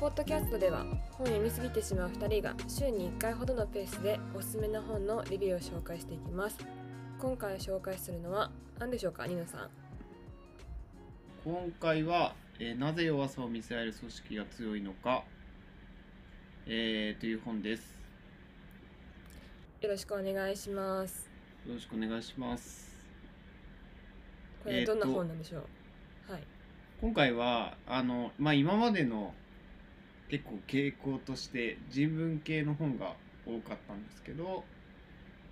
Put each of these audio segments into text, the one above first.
ポッドキャストでは本読みすぎてしまう2人が週に1回ほどのペースでおすすめの本のレビューを紹介していきます。今回紹介するのは何でしょうかニノさん？今回は、えーなぜ弱さを見せられる組織が強いのか、えーという本です。よろしくお願いします。よろしくお願いします。これどんな本なんでしょう、はい。今回はあの、まあ、今までの結構傾向として人文系の本が多かったんですけど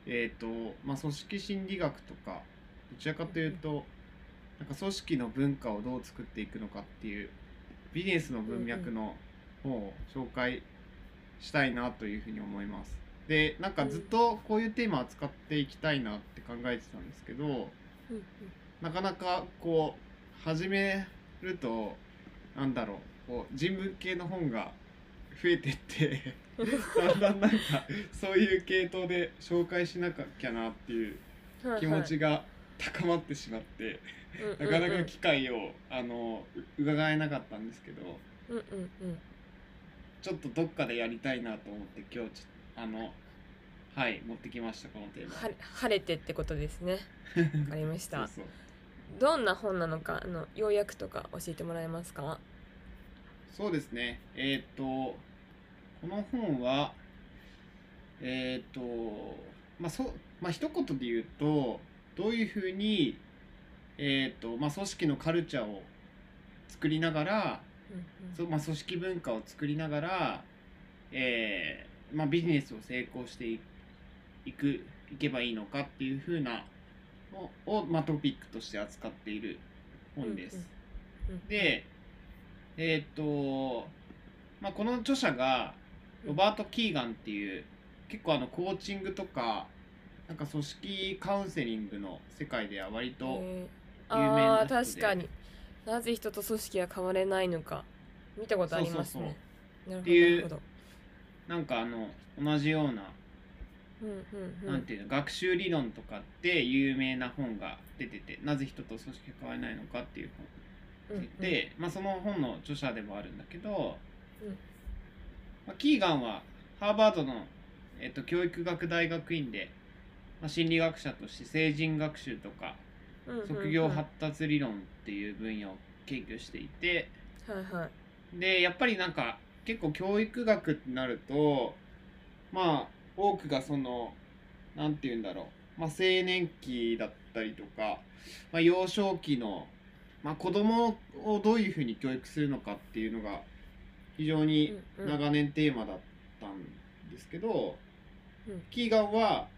えっ、と、まあ、組織心理学とかどちらかというとなんか組織の文化をどう作っていくのかっていうビジネスの文脈の本を紹介したいなというふうに思います。でなんかずっとこういうテーマを扱っていきたいなって考えてたんですけどなかなかこう始めるとなんだろうこう人文系の本が増えてってだんだんなんかそういう系統で紹介しなきゃなっていう気持ちが高まってしまって、なかなか機会をあのう伺えなかったんですけどちょっとどっかでやりたいなと思って今日あのはい持ってきましたこのテーマ。は晴れてってことですねわかりましたどんな本なのかあの要約とか教えてもらえますかそうですね。えっ、と、この本は、えっ、と、まあ、そう、まあ、一言で言うと、どういうふうに、えっ、と、まあ、組織のカルチャーを作りながら、うんそうまあ、組織文化を作りながら、えーまあ、ビジネスを成功していいく、いけばいいのかっていうふうなのを、まあ、トピックとして扱っている本です。うんうんで、えーっと、まあ、この著者がロバート・キーガンっていう結構あのコーチングとかなんか組織カウンセリングの世界では割とえ有名な人で。確かに。なぜ人と組織が変われないのか見たことありますね。なるほどっていうなんかあの同じような,、うんうんうん。なんていうの学習理論とかって有名な本が出ててなぜ人と組織が変われないのかっていう本で、まあ、その本の著者でもあるんだけど、うん。まあ、キーガンはハーバードの、えっと、教育学大学院で、まあ、心理学者として成人学習とか職業発達理論っていう分野を研究していてはいはい。でやっぱりなんか結構教育学ってなるとまあ多くがそのなんて言うんだろう、まあ、青年期だったりとか、まあ、幼少期の、まあ、子供をどういうふうに教育するのかっていうのが非常にうんうん。長年テーマだったんですけど、うん。キーガンは、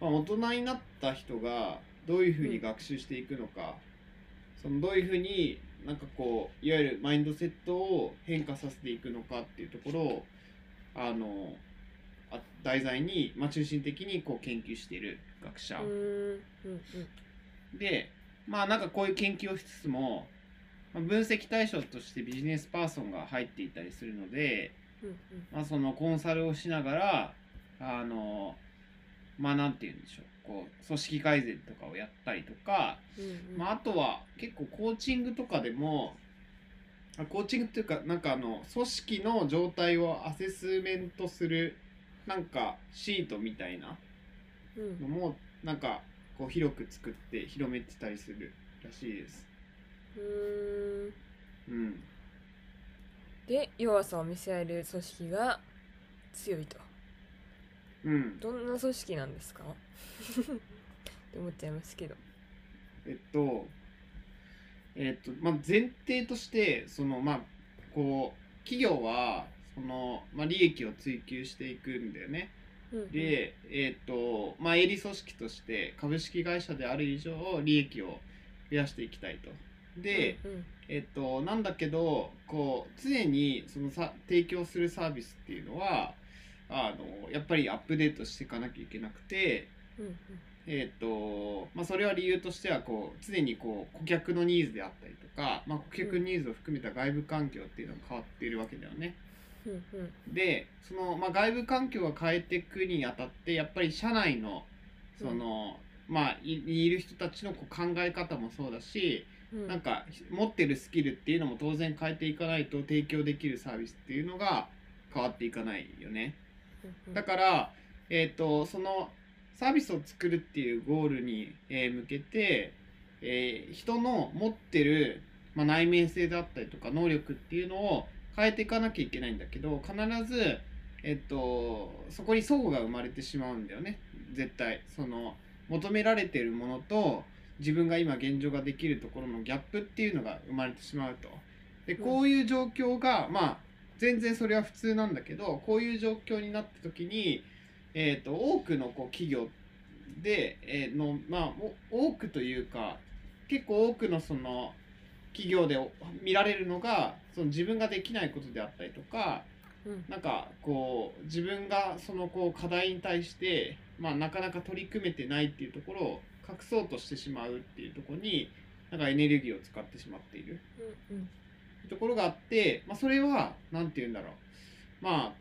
まあ、大人になった人がどういうふうに学習していくのか、そのどういうふうになんかこういわゆるマインドセットを変化させていくのかっていうところをあのあ題材に、まあ、中心的にこう研究している学者。でまあなんかこういう研究をしつつも、まあ、分析対象としてビジネスパーソンが入っていたりするので、うんうん。まあ、そのコンサルをしながらあのまあなんて言うんでしょう。こう組織改善とかをやったりとか、うんうん。まあ、あとは結構コーチングとかでもあコーチングっていうかなんかあの組織の状態をアセスメントするなんかシートみたいなうん。のもなんかこう広く作って広めてたりするらしいです。うーん。うん、で弱さを見せられる組織が強いと。うん、どんな組織なんですか？って思っちゃいますけど。えっとえっとまあ前提としてそのまあこう企業はその、まあ、利益を追求していくんだよね。で、えっとまあ、営利組織として株式会社である以上利益を増やしていきたいと。で、うんうんえっと、なんだけどこう常にそのさ提供するサービスっていうのはあのやっぱりアップデートしていかなきゃいけなくて、うんうんえっとまあ、それは理由としてはこう常にこう顧客のニーズであったりとか、まあ、顧客ニーズを含めた外部環境っていうのが変わっているわけだよね。うんうんでその、まあ、外部環境が変えていくにあたってやっぱり社内のその、まあいいる人たちのこう考え方もそうだしうん。なんか持ってるスキルっていうのも当然変えていかないと提供できるサービスっていうのが変わっていかないよね。うん。だから、えー、とそのサービスを作るっていうゴールに、えー向けて、えー人の持ってる、まあ、内面性であったりとか能力っていうのを変えていかなきゃいけないんだけど必ず、えっとそこに齟齬が生まれてしまうんだよね。絶対。その求められてるものと自分が今現状ができるところのギャップっていうのが生まれてしまうと。でうん。こういう状況が、まあ全然それは普通なんだけどこういう状況になった時に、えー、と多くのこう企業で、えーのまあお多くというか結構多くのその企業でお見られるのがその自分ができないことであったりとかうん。なんかこう自分がそのこう課題に対して、まあ、なかなか取り組めてないっていうところを隠そうとしてしまうっていうところになんかエネルギーを使ってしまっている。うんところがあって、まあ、それは何て言うんだろう。ま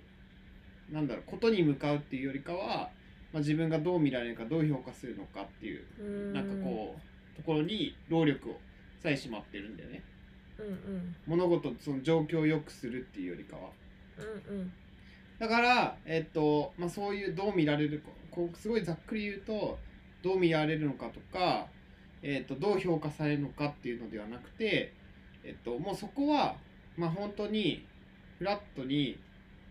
あなんだろうことに向かうっていうよりかは、まあ、自分がどう見られるかどう評価するのかっていううん。なんかこうところに労力をさえしまってるんだよね。うんうん。物事その状況を良くするっていうよりかは。うんうん。だからえっとまあそういうどう見られるか。こうすごいざっくり言うとどう見られるのかとか、えっと、どう評価されるのかっていうのではなくてえっと、もうそこは、まあ、本当にフラットに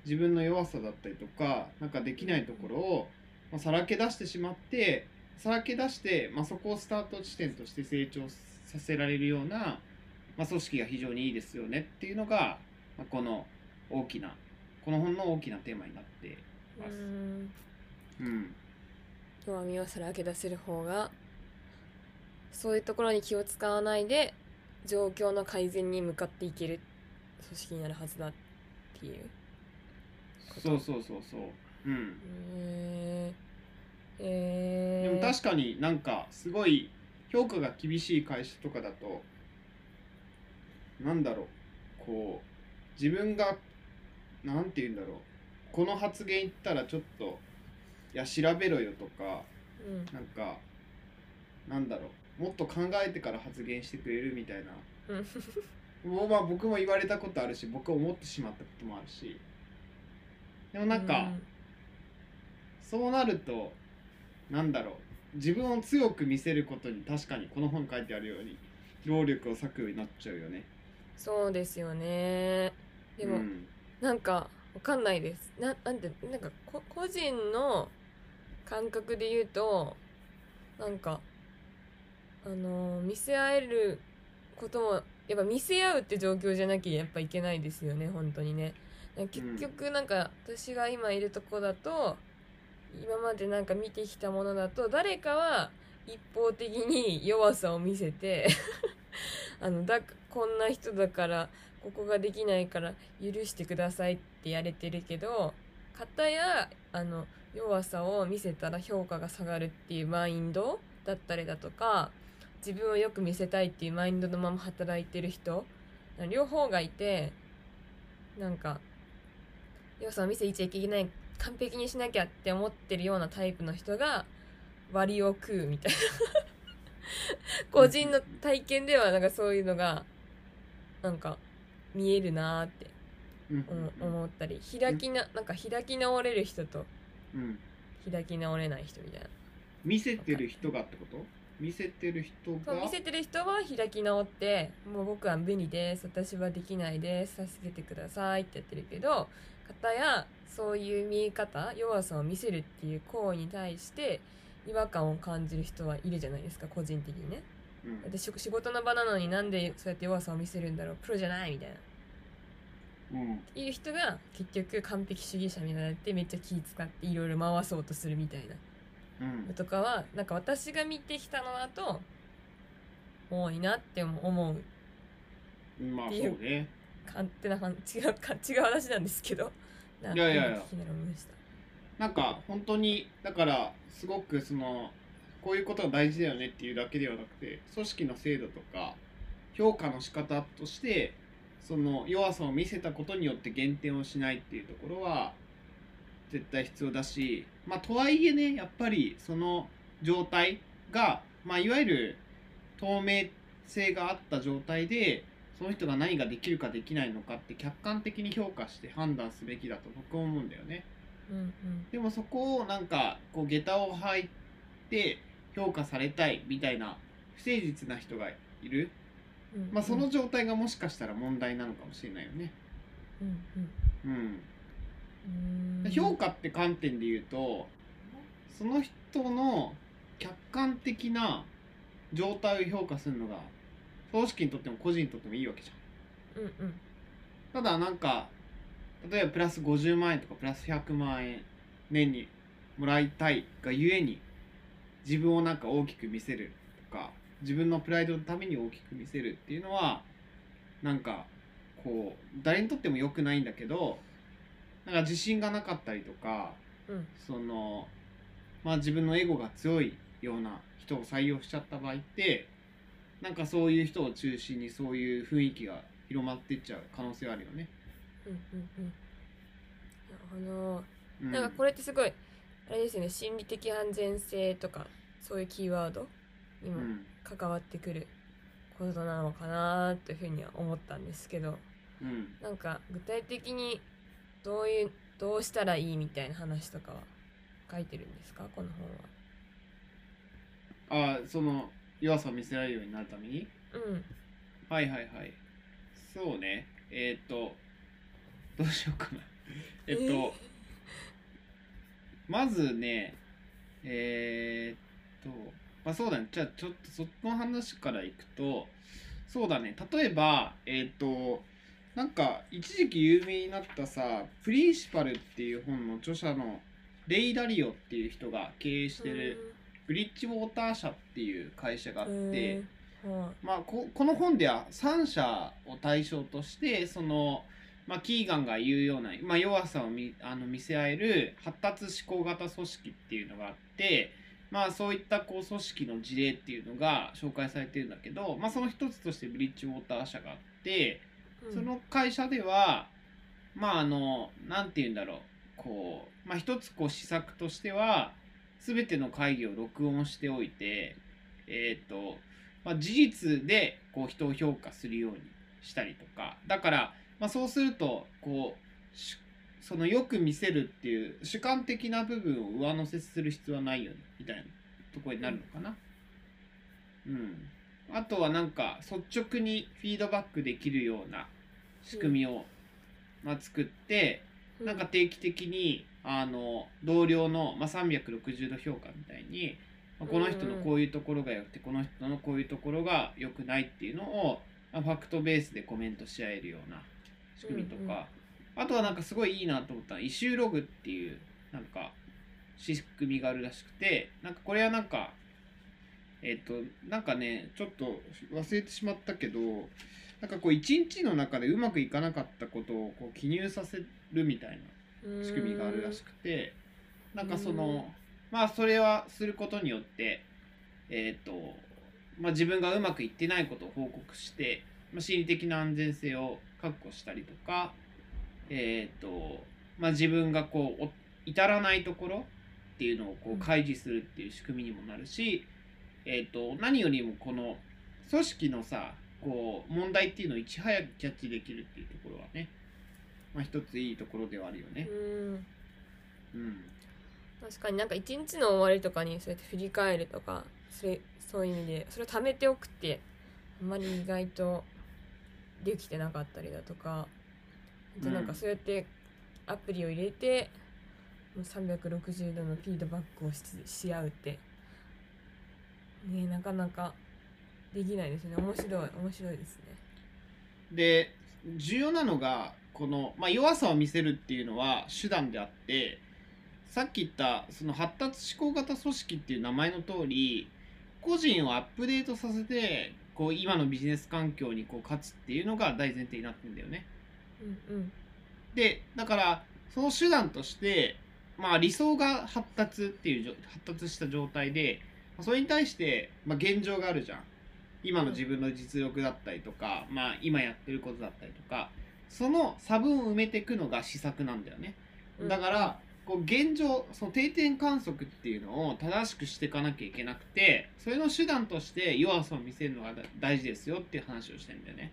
自分の弱さだったりとかなんかできないところを、まあ、さらけ出してしまってさらけ出して、まあ、そこをスタート地点として成長させられるような、まあ、組織が非常にいいですよねっていうのが、まあ、この大きなこの本の大きなテーマになってます。うん。うん。弱みをさらけ出せる方がそういうところに気を使わないで状況の改善に向かっていける組織になるはずだっていうそうそうそうそう。うん。へええー、でも確かになんかすごい評価が厳しい会社とかだとなんだろう。こう自分がなんて言うんだろう。この発言言ったらちょっといや調べろよとかうん。なんかなんだろう。もっと考えてから発言してくれるみたいな。うん。もうまあ僕も言われたことあるし僕は思ってしまったこともあるし。でもなんか、そうなるとなんだろう自分を強く見せることに確かにこの本に書いてあるように労力を割くようになっちゃうよね。そうですよね。でも、うん。なんかわかんないです。ななんてなんかこ個人の感覚で言うとなんかあのー見せ合えることもやっぱ見せ合うって状況じゃなきゃやっぱいけないですよね本当にね。結局なんか私が今いるとこだと今までなんか見てきたものだと誰かは一方的に弱さを見せて あのだこんな人だからここができないから許してくださいってやれてるけど片やあの弱さを見せたら評価が下がるっていうマインドだったりだとか自分をよく見せたいっていうマインドのまま働いてる人両方がいてなんか弱さを見せちゃいけない完璧にしなきゃって思ってるようなタイプの人が割を食うみたいな。個人の体験ではなんかそういうのがなんか見えるなーって。うん。思思ったり。開きななんか開き直れる人とうん。開き直れない人みたいな。見せてる人がってこと？見せてる人が見せてる人は開き直ってもう僕は無理です私はできないです助けてくださいってやってるけど方やそういう見え方弱さを見せるっていう行為に対して違和感を感じる人はいるじゃないですか個人的にね。うん。で仕仕事の場なのになんでそうやって弱さを見せるんだろうプロじゃないみたいな。うん。いう人が結局完璧主義者になってめっちゃ気使っていろいろ回そうとするみたいな。うんのとかはなんか私が見てきたのだと多いなって思う。まあそうね。勝手な話違うか違う話なんですけど。いやいやいや。なんか本当にだからすごくそのこういうことが大事だよねっていうだけではなくて組織の制度とか評価の仕方としてその弱さを見せたことによって減点をしないっていうところは絶対必要だしまあとはいえねやっぱりその状態が、まあ、いわゆる透明性があった状態でその人が何ができるかできないのかって客観的に評価して判断すべきだと僕は思うんだよね。うんうん。でもそこをなんかこう下駄を履いて評価されたいみたいな不誠実な人がいる、うんまあ、その状態がもしかしたら問題なのかもしれないよね。うんうん、うん。うん評価って観点で言うとその人の客観的な状態を評価するのが組織にとっても個人にとってもいいわけじゃん。うんうんただなんか例えばプラス50万円とかプラス100万円年にもらいたいがゆえに自分をなんか大きく見せるとか自分のプライドのために大きく見せるっていうのはなんかこう誰にとっても良くないんだけどなんか自信がなかったりとかうん。そのまあ自分のエゴが強いような人を採用しちゃった場合ってなんかそういう人を中心にそういう雰囲気が広まっていっちゃう可能性はあるよね。うんうんうん。なるほどうん。なんかこれってすごいあれですよね心理的安全性とかそういうキーワードにもうん。関わってくることなのかなというふうには思ったんですけど。うん。なんか具体的にどういうどうしたらいいみたいな話とかは書いてるんですか？このあその弱さを見せられるようになるために？本は。うん。はいはいはい。そうね。えーっとどうしようかな。えっと、えーまずねえーっとまあそうだね。じゃあちょっとその話からいくとそうだね。例えばえーっとなんか一時期有名になったさ「プリンシパル」っていう本の著者のレイ・ダリオっていう人が経営してるブリッジウォーター社っていう会社があって、まあ、ここの本では3社を対象としてその、まあ、キーガンが言うような、まあ、弱さを見あの見せ合える発達思考型組織っていうのがあって、まあ、そういったこう組織の事例っていうのが紹介されてるんだけど、まあ、その一つとしてブリッジウォーター社があってうんその会社ではまああのなんて言うんだろう。こう、まあ、一つこう施策としては全ての会議を録音しておいてえっ、とまあ、事実でこう人を評価するようにしたりとか。だから、まあ、そうするとこうしそのよく見せるっていう主観的な部分を上乗せする必要はないよねみたいなところになるのかな。うん、あとはなんか率直にフィードバックできるような仕組みを、まあ、作ってうん。なんか定期的にあの同僚の、まあ、360度評価みたいに、まあこの人のこういうところが良くてこの人のこういうところが良くないっていうのを、まあファクトベースでコメントし合えるような仕組みとか、あとはなんかすごいいいなと思ったのはイシューログっていうなんか仕組みがあるらしくてなんかこれはなんかえっ、となんかねちょっと忘れてしまったけどなんかこう一日の中でうまくいかなかったことをこう記入させるみたいな仕組みがあるらしくてなんかそのまあそれはすることによってえっ、とまあ自分がうまくいってないことを報告して、まあ、心理的な安全性を確保したりとかえっ、とまあ自分がこうお至らないところっていうのをこう開示するっていう仕組みにもなるし、えっ、と何よりもこの組織のさこう問題っていうのをいち早くキャッチできるっていうところはねまあ一ついいところではあるよね。うん。うん。確かになんか一日の終わりとかにそうやって振り返るとかそれそういう意味でそれを貯めておくってあんまり意外とできてなかったりだとかあとなんかうん。そうやってアプリを入れてもう360度のフィードバックをしし合うってねなかなかできないですね面白い面白いですね。で重要なのがこの、まあ、弱さを見せるっていうのは手段であってさっき言ったその発達思考型組織っていう名前の通り個人をアップデートさせてこう今のビジネス環境にこう勝つっていうのが大前提になってるんだよね。うんうんでだからその手段として、まあ、理想が発達っていう発達した状態でそれに対して、まあ、現状があるじゃん今の自分の実力だったりとか、まあ、今やってることだったりとかその差分を埋めていくのが施策なんだよね。うん。だからこう現状その定点観測っていうのを正しくしていかなきゃいけなくてそれの手段として弱さを見せるのが大事ですよっていう話をしてんだよね。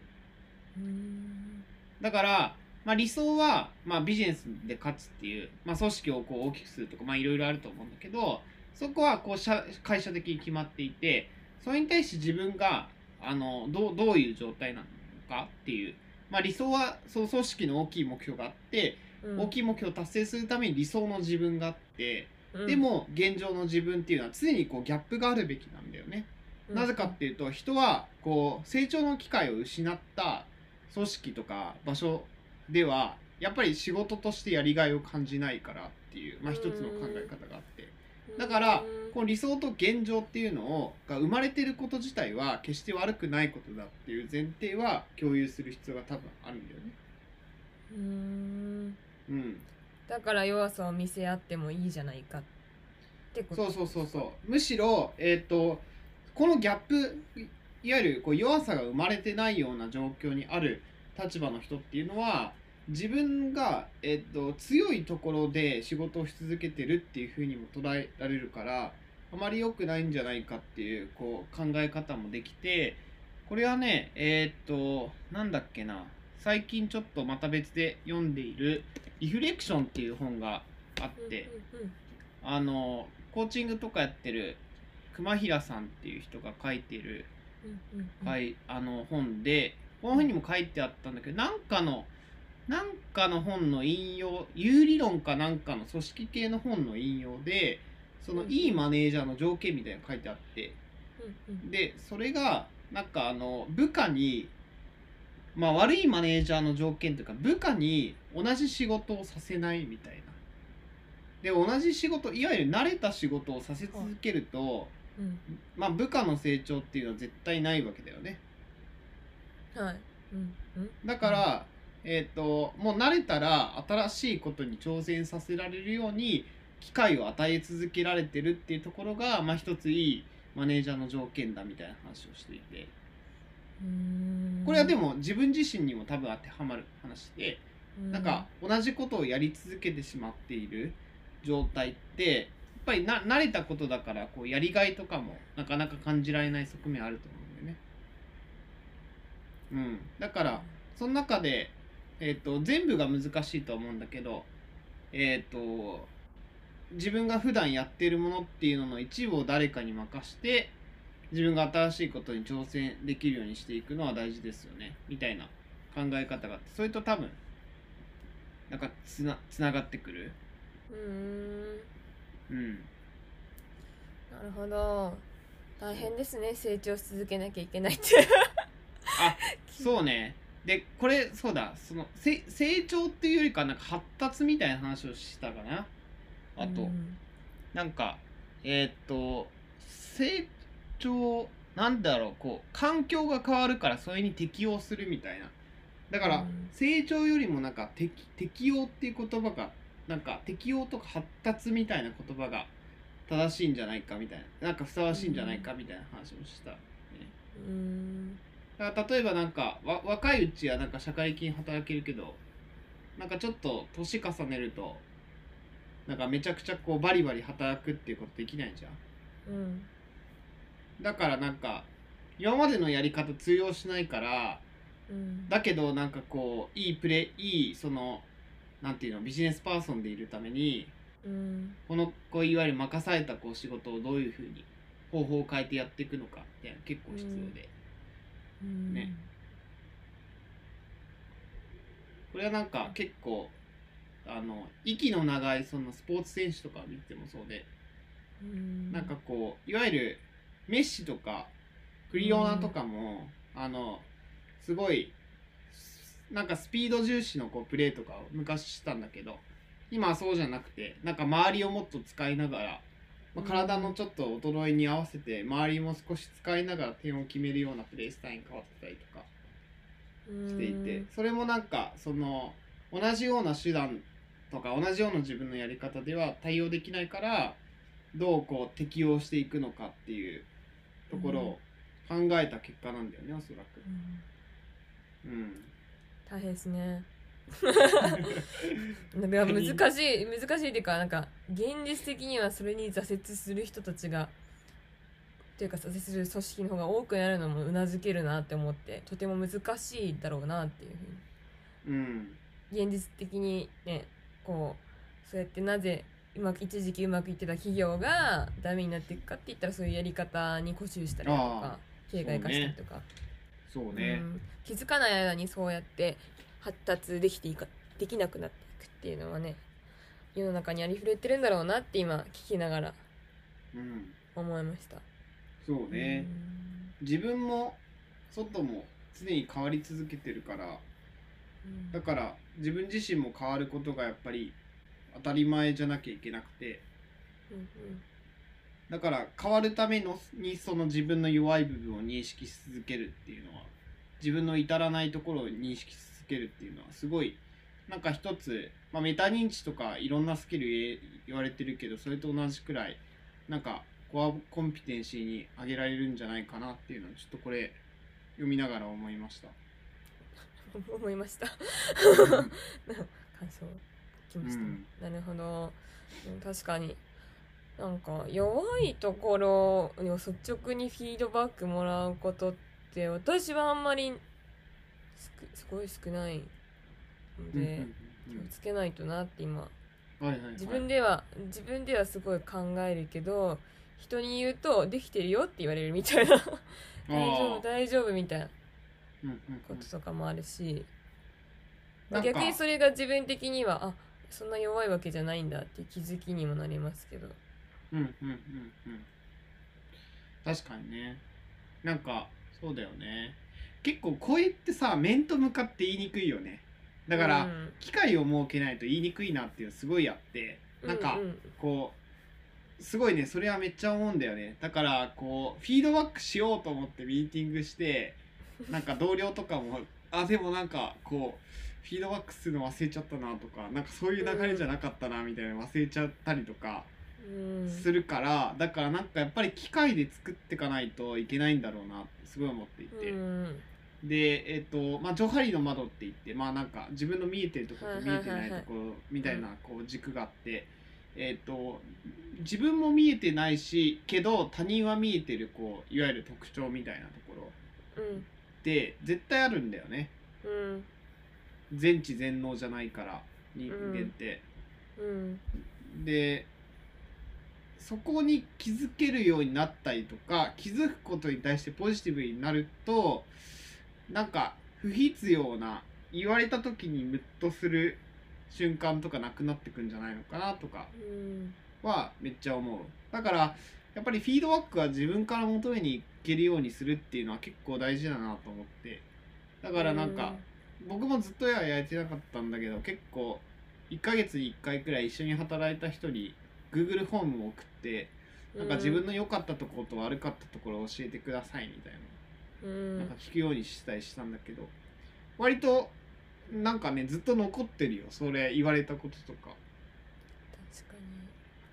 うん。だから、まあ、理想は、まあ、ビジネスで勝つっていう、まあ、組織をこう大きくするとかまあいろいろあると思うんだけどそこはこう社会社的に決まっていてそれに対して自分があのどうどういう状態なのかっていう、まあ、理想はその組織の大きい目標があって大きい目標を達成するために理想の自分があって、うん。でも現状の自分っていうのは常にこうギャップがあるべきなんだよね。なぜかっていうと人はこう成長の機会を失った組織とか場所ではやっぱり仕事としてやりがいを感じないからっていう、まあ、一つの考え方があって。だからこの理想と現状っていうのをが生まれてること自体は決して悪くないことだっていう前提は共有する必要が多分あるんだよね。うん。うん、だから弱さを見せ合ってもいいじゃないかってこと。そうそうそうそう。むしろ、えー、とこのギャップいいわゆるこう弱さが生まれてないような状況にある立場の人っていうのは自分が、えー、と強いところで仕事をし続けてるっていうふうにも捉えられるからあまり良くないんじゃないかっていうこう考え方もできてこれはねえっ、となんだっけな最近ちょっとまた別で読んでいる「リフレクション」っていう本があって。あのコーチングとかやってる熊平さんっていう人が書いてる、はい、あの本でこの本にも書いてあったんだけどなんかのなんかの本の引用有理論かなんかの組織系の本の引用でそのうんいいマネージャーの条件みたいなの書いてあってでそれがなんかあの部下にまあ悪いマネージャーの条件というか部下に同じ仕事をさせないみたいな。で同じ仕事いわゆる慣れた仕事をさせ続けると、うんまあ、部下の成長っていうのは絶対ないわけだよね。はいうんうんだから、えっ、ともう慣れたら新しいことに挑戦させられるように機会を与え続けられてるっていうところが、まあ、一ついいマネージャーの条件だみたいな話をしていて。うん。これはでも自分自身にも多分当てはまる話でなんか同じことをやり続けてしまっている状態ってやっぱりな慣れたことだからこうやりがいとかもなかなか感じられない側面あると思うんだよね。うん、だからその中で、えー、と全部が難しいとは思うんだけど、えー、と自分が普段やっているものっていうのの一部を誰かに任して自分が新しいことに挑戦できるようにしていくのは大事ですよね。みたいな考え方があってそれと多分なんかつなつながってくる。うーん。うん、なるほど。大変ですね。成長し続けなきゃいけないって。あ そうね。でこれそうだ。そのせ成長っていうよりかなんか発達みたいな話をしたかなあと、うん。なんかえーっと成長なんだろうこう環境が変わるからそれに適応するみたいな。だから、うん。成長よりもなんか適適応っていう言葉がなんか適応とか発達みたいな言葉が正しいんじゃないかみたいな。なんかふさわしいんじゃないかみたいな話をした、ね、うん。だから例えばなんかわ若いうちはなんか社会的に働けるけどなんかちょっと年重ねるとなんかめちゃくちゃこうバリバリ働くっていうことできないじゃん。うん。だからなんか今までのやり方通用しないからうん。だけどなんかこういいプレいいそのなんていうのビジネスパーソンでいるためにうん。このこういわゆる任されたこう仕事をどういうふうに方法を変えてやっていくのかみたいな結構必要で、うん。ね。これはなんか結構あの息の長いそのスポーツ選手とか見てもそうで、うん。なんかこういわゆるメッシとかクリオナとかも、あのすごいなんかスピード重視のこうプレーとかを昔したんだけど今はそうじゃなくてなんか周りをもっと使いながら、まあ、体のちょっと衰えに合わせて周りも少し使いながら点を決めるようなプレースタイルに変わってたりとかしていてそれもなんかその同じような手段とか同じような自分のやり方では対応できないからどうこう適応していくのかっていうところを考えた結果なんだよねおそらく。うん。うん、大変ですね。なんか難しい難しいっていうかなんか現実的にはそれに挫折する人たちがっていうか挫折する組織の方が多くなるのもうなずけるなって思ってとても難しいだろうなっていうふうに。うん。現実的にねこうそうやってなぜうまく一時期うまくいってた企業がダメになっていくかって言ったらそういうやり方に固執したりだとあか形骸化したりとか、そうね。うん。気づかない間にそうやって発達できていかできなくなっていくっていうのはね世の中にありふれてるんだろうなって今聞きながらうん。思いました。そうね。自分も外も常に変わり続けてるからうん。だから自分自身も変わることがやっぱり当たり前じゃなきゃいけなくてうんだから変わるためのにその自分の弱い部分を認識し続けるっていうのは自分の至らないところを認識し続けるっていうのはすごいなんか一つ、まあ、メタ認知とかいろんなスキル言われてるけどそれと同じくらいなんかコアコンピテンシーに上げられるんじゃないかなっていうのはちょっとこれ読みながら思いました。う ん思いました。感想きました。ね、なるほど。うん確かに。なんか弱いところに率直にフィードバックもらうことって私はあんまりすくすごい少ないのうんうんで気をつけないとなって今。自分では自分ではすごい考えるけど人に言うとできてるよって言われるみたいな。大丈夫大丈夫みたいな。うんうんうんこととかもあるし、逆にそれが自分的にはあそんな弱いわけじゃないんだって気づきにもなりますけど。うんうんうんうん。確かにね。なんかそうだよね。結構声ってさ面と向かって言いにくいよね。だから、うん。機会を設けないと言いにくいなっていうのすごいあって。なんかこうすごいねそれはめっちゃ思うんだよね。だからこうフィードバックしようと思ってミーティングしてなんか同僚とかもあでもなんかこうフィードバックするの忘れちゃったなとかなんかそういう流れじゃなかったなみたいなの忘れちゃったりとかうん。するから、だからなんかやっぱり機械で作っていかないといけないんだろうなってすごい思っていて、うん。でえっ、とまあジョハリの窓って言ってまあなんか自分の見えてるところと見えてないところみたいなこう軸があって、えっ、と自分も見えてないしけど他人は見えてるこういわゆる特徴みたいなところ。うんって絶対あるんだよね。うん全知全能じゃないから人間って。うん。でそこに気づけるようになったりとか気づくことに対してポジティブになるとなんか不必要な言われた時にムッとする瞬間とかなくなってくんじゃないのかなとかうん。はめっちゃ思う。だからやっぱりフィードバックは自分から求めにいけるようにするっていうのは結構大事だなと思って。だからなんか、僕もずっとはやれてなかったんだけど結構1ヶ月に1回くらい一緒に働いた人に Google フォームを送ってなんか自分の良かったところと悪かったところを教えてくださいみたいうん。ななんか聞くようにしたりしたんだけど割となんかねずっと残ってるよそれ言われたこととか。確か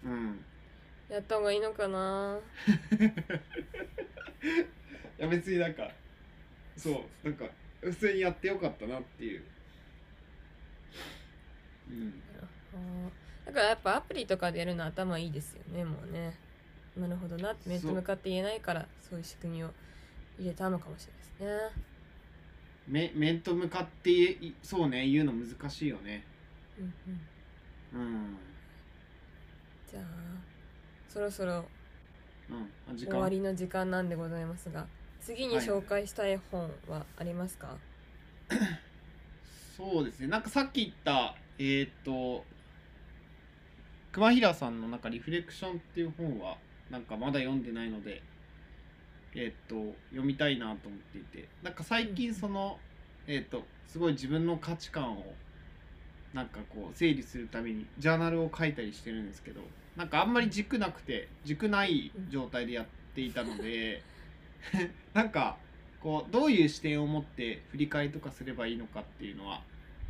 うん。にやった方がいいのかな いや別になんかそうなんか普通にやってよかったなっていう。うん。だからやっぱアプリとかでやるの頭いいですよねもうね。なるほどなって面と向かって言えないからそういう仕組みを入れたのかもしれないですね。め面と向かっていそうね言うの難しいよね。うんうん。うん。じゃあそろそろうんあ時終間わりの時間なんでございますが次に紹介したい本はありますか、そうですね。なんかさっき言ったえっ、と熊平さんのなんかリフレクションっていう本はなんかまだ読んでないのでえっ、と読みたいなと思っていてなんか最近その、えっ、とすごい自分の価値観をなんかこう整理するためにジャーナルを書いたりしてるんですけどなんかあんまり軸なくて軸ない状態でやっていたので なんかこうどういう視点を持って振り返りとかすればいいのかっていうのは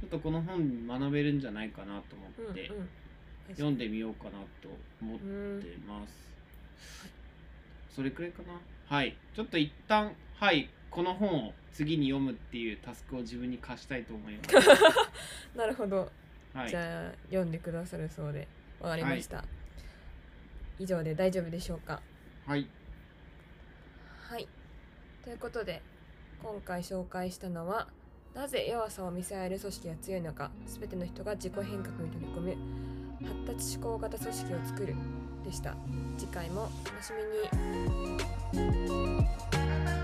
ちょっとこの本に学べるんじゃないかなと思うんうんって読んでみようかなと思っうんてます。それくらいかな。はい。ちょっと一旦はいこの本を次に読むっていうタスクを自分に課したいと思います。なるほど、はいじ、ゃあ読んでくださるそうでわかりました、以上で大丈夫でしょうか？はい、はい。ということで今回紹介したのはなぜ弱さを見せ合える組織が強いのか全ての人が自己変革に取り組む発達思考型組織を作るでした。次回もお楽しみに